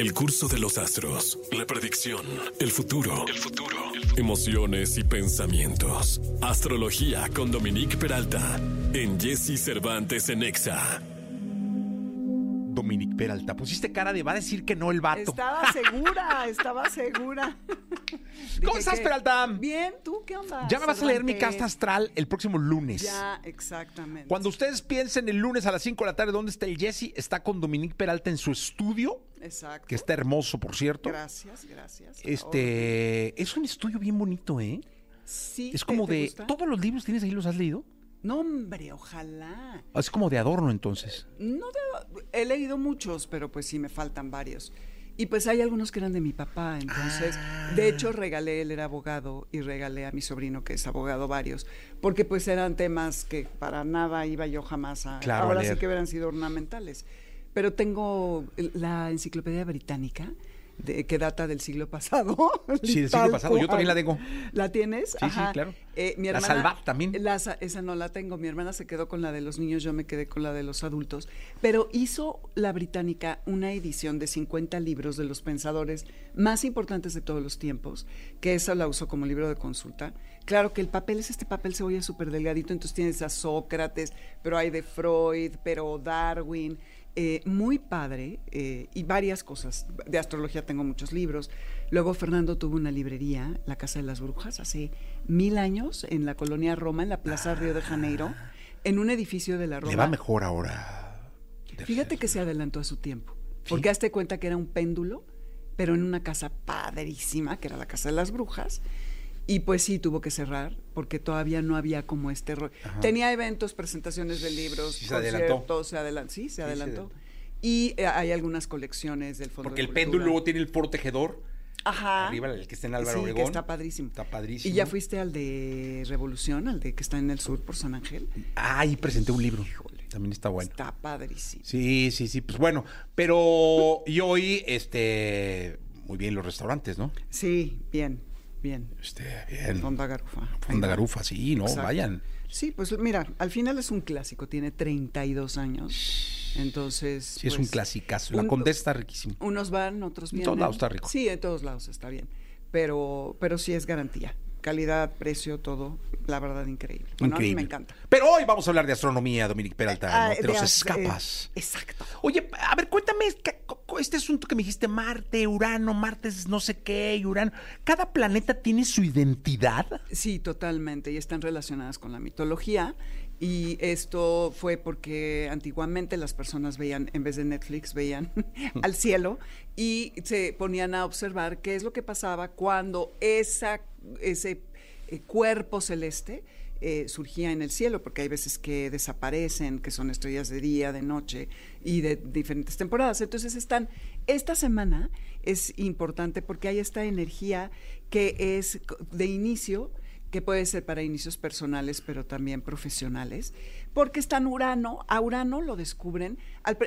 El curso de los astros, la predicción, el futuro, el futuro, emociones y pensamientos. Astrología con Dominique Peralta en Jesse Cervantes en Exa. Dominique Peralta. Pusiste cara de va a decir que no el vato. Estaba segura, estaba segura. ¿Cómo Dije estás, que- Peralta? Bien, ¿tú qué onda? Ya me vas a leer mi casta astral el próximo lunes. Ya, exactamente. Cuando ustedes piensen el lunes a las 5 de la tarde dónde está el Jesse, está con Dominique Peralta en su estudio, Exacto. que está hermoso, por cierto. Gracias, gracias. Este, es un estudio bien bonito, ¿eh? Sí, Es ¿te- como te de gusta? todos los libros tienes ahí los has leído. No, hombre, ojalá. Es como de adorno entonces. No de- he leído muchos, pero pues sí me faltan varios. Y pues hay algunos que eran de mi papá, entonces, Ah. de hecho regalé, él era abogado y regalé a mi sobrino que es abogado varios, porque pues eran temas que para nada iba yo jamás a... Claro, ahora sí que hubieran sido ornamentales. Pero tengo la enciclopedia británica, de, que data del siglo pasado. Sí, del siglo pasado. Yo también la tengo. ¿La tienes? Sí, sí, claro. Eh, mi La hermana, Salvat también. la sa- esa no la tengo. Mi hermana se quedó con la de los niños, yo me quedé con la de los adultos. Pero hizo la británica una edición de 50 libros de los pensadores más importantes de todos los tiempos, que esa la usó como libro de consulta. Claro que el papel es este papel cebolla súper delgadito, entonces tienes a Sócrates, pero hay de Freud, pero Darwin. Eh, muy padre eh, y varias cosas. De astrología tengo muchos libros. Luego Fernando tuvo una librería, La Casa de las Brujas, hace mil años en la colonia Roma, en la Plaza Río de Janeiro, en un edificio de la Roma. Le va mejor ahora. Fíjate que se adelantó a su tiempo, porque hazte cuenta que era un péndulo, pero en una casa padrísima, que era la Casa de las Brujas, y pues sí, tuvo que cerrar, porque todavía no había como este rollo. Tenía eventos, presentaciones de libros, Sí, se adelantó. conciertos, se adelantó, sí, se adelantó. Y eh, hay algunas colecciones del Fondo Porque de el Cultura. péndulo luego tiene el foro tejedor. Ajá. Arriba, el que está en Álvaro sí, que está padrísimo. Está padrísimo. ¿Y ya fuiste al de Revolución, al de que está en el sur por San Ángel? Ah, ahí presenté un libro. Híjole. También está bueno. Está padrísimo. Sí, sí, sí. Pues bueno, pero y hoy, este, muy bien los restaurantes, ¿no? Sí, bien, bien. Este, bien. Fonda Garufa. Fonda. Garufa, sí, no, Exacto. vayan. Sí, pues mira, al final es un clásico, tiene 32 años. Entonces. Sí, es un pues, clasicazo. La un- Condesa está riquísimo. Unos van, otros En vienen. todos lados está rico. Sí, en todos lados está bien. Pero, pero sí es garantía. Calidad, precio, todo. La verdad, increíble. Bueno, a mí Increíble. me encanta. Pero hoy vamos a hablar de astronomía, Dominique Peralta. Ah, no te de los as- escapas. eh, exacto. Oye, a ver, cuéntame este asunto que me dijiste, Marte, Urano, Marte es no sé qué, y Urano. ¿Cada planeta tiene su identidad? Sí, totalmente, y están relacionadas con la mitología. Y esto fue porque antiguamente las personas veían, en vez de Netflix, veían al cielo y se ponían a observar qué es lo que pasaba cuando esa, ese eh, cuerpo celeste eh, surgía en el cielo, porque hay veces que desaparecen, que son estrellas de día, de noche y de diferentes temporadas. Entonces están, esta semana es importante porque hay esta energía que es de inicio, que puede ser para inicios personales, pero también profesionales, porque están Urano, a Urano lo descubren, al,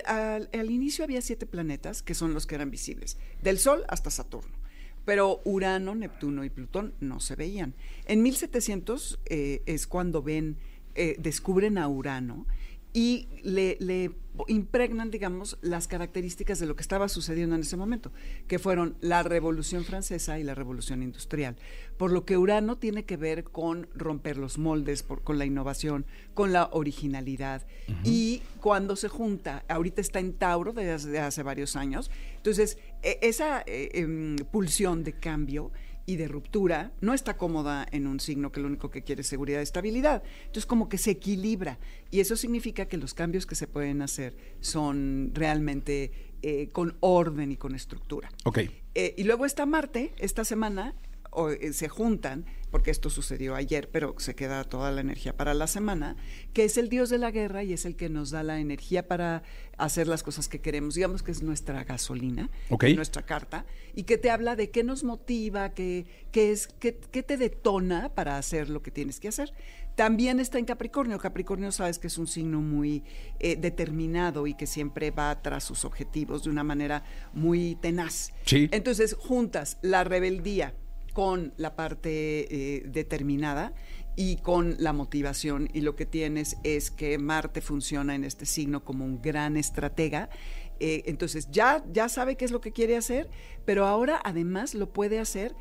al inicio había siete planetas que son los que eran visibles, del Sol hasta Saturno. Pero Urano, Neptuno y Plutón no se veían. En 1700 eh, es cuando ven, eh, descubren a Urano y le, le impregnan, digamos, las características de lo que estaba sucediendo en ese momento, que fueron la Revolución Francesa y la Revolución Industrial. Por lo que Urano tiene que ver con romper los moldes, por- con la innovación, con la originalidad. Y cuando se junta, ahorita está en Tauro desde hace, hace varios años, entonces e- esa eh, em, pulsión de cambio y de ruptura no está cómoda en un signo que lo único que quiere es seguridad y estabilidad. Entonces como que se equilibra y eso significa que los cambios que se pueden hacer son realmente eh, con orden y con estructura. Ok. Eh, y luego está Marte, esta semana o, eh, se juntan, porque esto sucedió ayer, pero se queda toda la energía para la semana, que es el dios de la guerra y es el que nos da la energía para hacer las cosas que queremos. Digamos que es nuestra gasolina, nuestra carta, y que te habla de qué nos motiva, qué, qué es, qué, qué te detona para hacer lo que tienes que hacer. También está en Capricornio. Capricornio sabes que es un signo muy eh, determinado y que siempre va tras sus objetivos de una manera muy tenaz. Sí. Entonces juntas la rebeldía con la parte eh, determinada y con la motivación y lo que tienes es que Marte funciona en este signo como un gran estratega Eh, entonces ya, ya sabe qué es lo que quiere hacer, pero ahora además lo puede hacer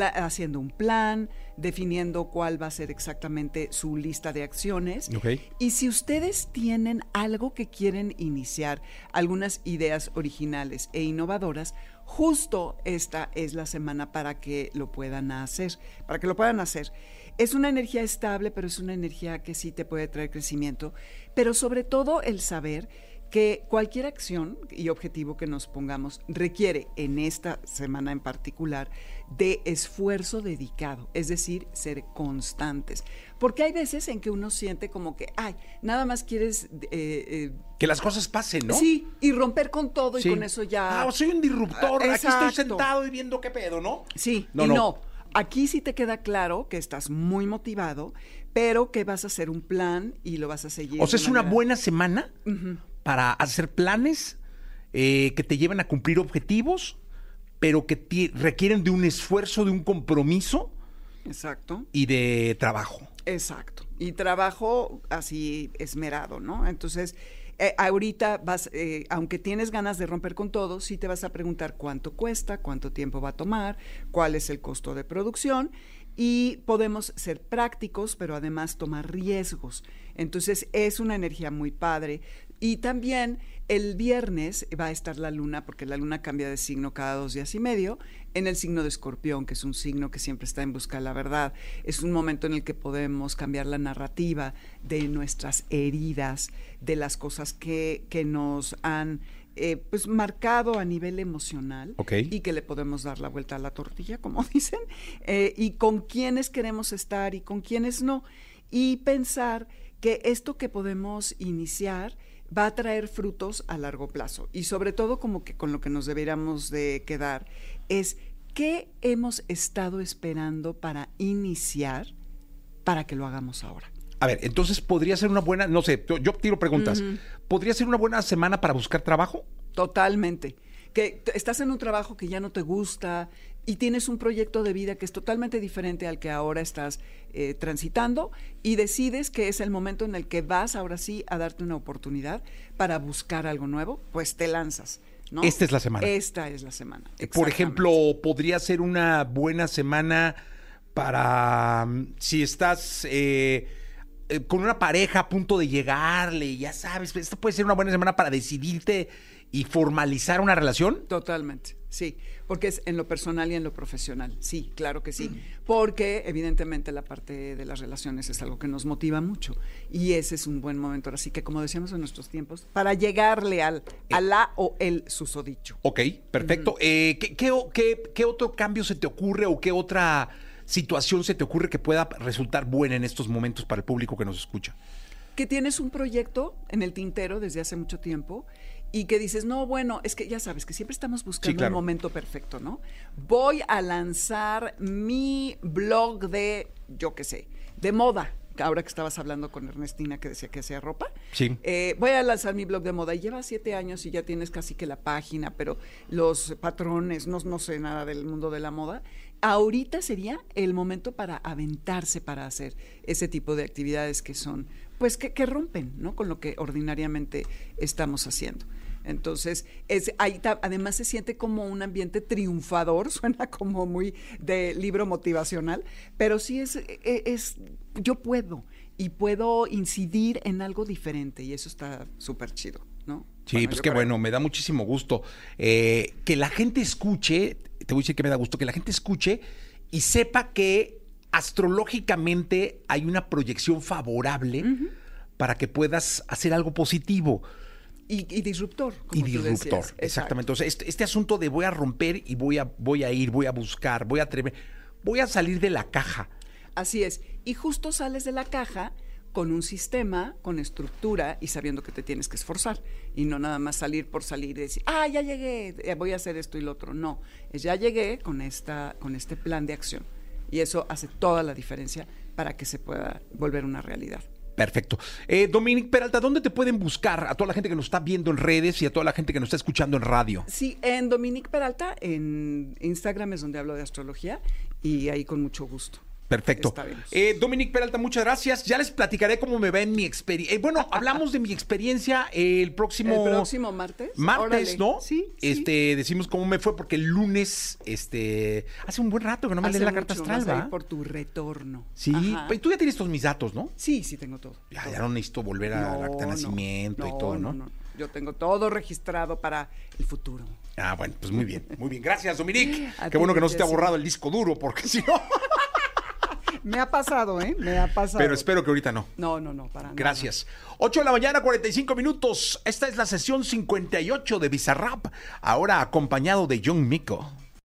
haciendo un plan, definiendo cuál va a ser exactamente su lista de acciones. Y si ustedes tienen algo que quieren iniciar, algunas ideas originales e innovadoras, justo esta es la semana para que lo puedan hacer, para que lo puedan hacer. Es una energía estable, pero es una energía que sí te puede traer crecimiento, pero sobre todo el saber que cualquier acción y objetivo que nos pongamos requiere en esta semana en particular de esfuerzo dedicado, es decir, ser constantes. Porque hay veces en que uno siente como que, ay, nada más quieres... Eh, eh, que las cosas pasen, ¿no? Sí, y romper con todo y con eso ya... Ah, soy un disruptor, aquí estoy sentado y viendo qué pedo, ¿no? Sí, no, y no. Aquí sí te queda claro que estás muy motivado, pero que vas a hacer un plan y lo vas a seguir. O sea, es una buena semana para hacer planes eh, que te lleven a cumplir objetivos, pero que requieren de un esfuerzo, de un compromiso. Exacto. Y de trabajo. Exacto. Y trabajo así esmerado, ¿no? Entonces, eh, ahorita vas, eh, aunque tienes ganas de romper con todo, sí te vas a preguntar cuánto cuesta, cuánto tiempo va a tomar, cuál es el costo de producción y podemos ser prácticos, pero además tomar riesgos. Entonces es una energía muy padre. Y también el viernes va a estar la luna, porque la luna cambia de signo cada dos días y medio, en el signo de escorpión, que es un signo que siempre está en busca de la verdad. Es un momento en el que podemos cambiar la narrativa de nuestras heridas, de las cosas que, que nos han eh, pues marcado a nivel emocional y que le podemos dar la vuelta a la tortilla, como dicen, eh, y con quiénes queremos estar y con quiénes no. Y pensar que esto que podemos iniciar va a traer frutos a largo plazo. Y sobre todo como que con lo que nos deberíamos de quedar es qué hemos estado esperando para iniciar para que lo hagamos ahora. A ver, entonces podría ser una buena, no sé, yo tiro preguntas. ¿Podría ser una buena semana para buscar trabajo? Totalmente. Que estás en un trabajo que ya no te gusta y tienes un proyecto de vida que es totalmente diferente al que ahora estás eh, transitando y decides que es el momento en el que vas ahora sí a darte una oportunidad para buscar algo nuevo, pues te lanzas. ¿no? Esta es la semana. Esta es la semana. Eh, por ejemplo, podría ser una buena semana para mm, si estás eh, con una pareja a punto de llegarle, ya sabes, esta puede ser una buena semana para decidirte y formalizar una relación? Totalmente, sí, porque es en lo personal y en lo profesional, sí, claro que sí, porque evidentemente la parte de las relaciones es algo que nos motiva mucho y ese es un buen momento, así que como decíamos en nuestros tiempos, para llegarle al, a la o el susodicho. Ok, perfecto. Eh, ¿qué, qué, qué otro cambio se te ocurre o qué otra situación se te ocurre que pueda resultar buena en estos momentos para el público que nos escucha? Que tienes un proyecto en el tintero desde hace mucho tiempo y que dices, no, bueno, es que ya sabes que siempre estamos buscando el momento perfecto, ¿no? Voy a lanzar mi blog de, yo qué sé, de moda. Ahora que estabas hablando con Ernestina que decía que hacía ropa, sí. Eh, voy a lanzar mi blog de moda y lleva siete años y ya tienes casi que la página, pero los patrones, no, no sé nada del mundo de la moda. Ahorita sería el momento para aventarse para hacer ese tipo de actividades que son, pues que, que rompen, ¿no? Con lo que ordinariamente estamos haciendo. Entonces, es, ahí además se siente como un ambiente triunfador, suena como muy de libro motivacional, pero sí es, e, e, es, yo puedo y puedo incidir en algo diferente y eso está súper chido, ¿no? Sí, pues qué bueno, me da muchísimo gusto. Eh, que la gente escuche, te voy a decir que me da gusto, que la gente escuche y sepa que astrológicamente hay una proyección favorable para que puedas hacer algo positivo. Y, disruptor. y disruptor, exactamente. Sea, este, este, asunto de voy a romper y voy a, voy a ir, voy a buscar, voy a atrever, voy a salir de la caja. Así es. Y justo sales de la caja con un sistema, con estructura y sabiendo que te tienes que esforzar. Y no nada más salir por salir y decir, ah, ya llegué, eh, voy a hacer esto y lo otro. No, es ya llegué con, esta, con este plan de acción. Y eso hace toda la diferencia para que se pueda volver una realidad. Perfecto. Eh, Dominic Peralta, ¿dónde te pueden buscar a toda la gente que nos está viendo en redes y a toda la gente que nos está escuchando en radio? Sí, en Dominic Peralta, en Instagram es donde hablo de astrología y ahí con mucho gusto. Perfecto. Eh, Dominic Peralta, muchas gracias. Ya les platicaré cómo me va en mi experiencia. bueno, hablamos de mi experiencia el próximo... ¿El próximo martes? Martes, Órale. ¿no? Sí, sí. Este, decimos cómo me fue porque el lunes, este, hace un buen rato que no me Hace leí la carta astral, ¿va? por tu retorno. Sí, Ajá. pues tú ya tienes todos mis datos, ¿no? Sí, sí tengo todo. Ya, todo. ya no necesito volver a No, acta de no, nacimiento y todo, ¿no? Yo tengo todo registrado para el futuro. Ah, bueno, pues muy bien, muy bien. Gracias, Dominic. A Qué bueno que no se te ha borrado el disco duro, porque si no. Me ha pasado, ¿eh? Me ha pasado. Pero espero que ahorita no. No, no, no, para nada. Gracias. 8 de la mañana, 45 minutos. Esta es la sesión 58 de Bizarrap, ahora acompañado de John Mico.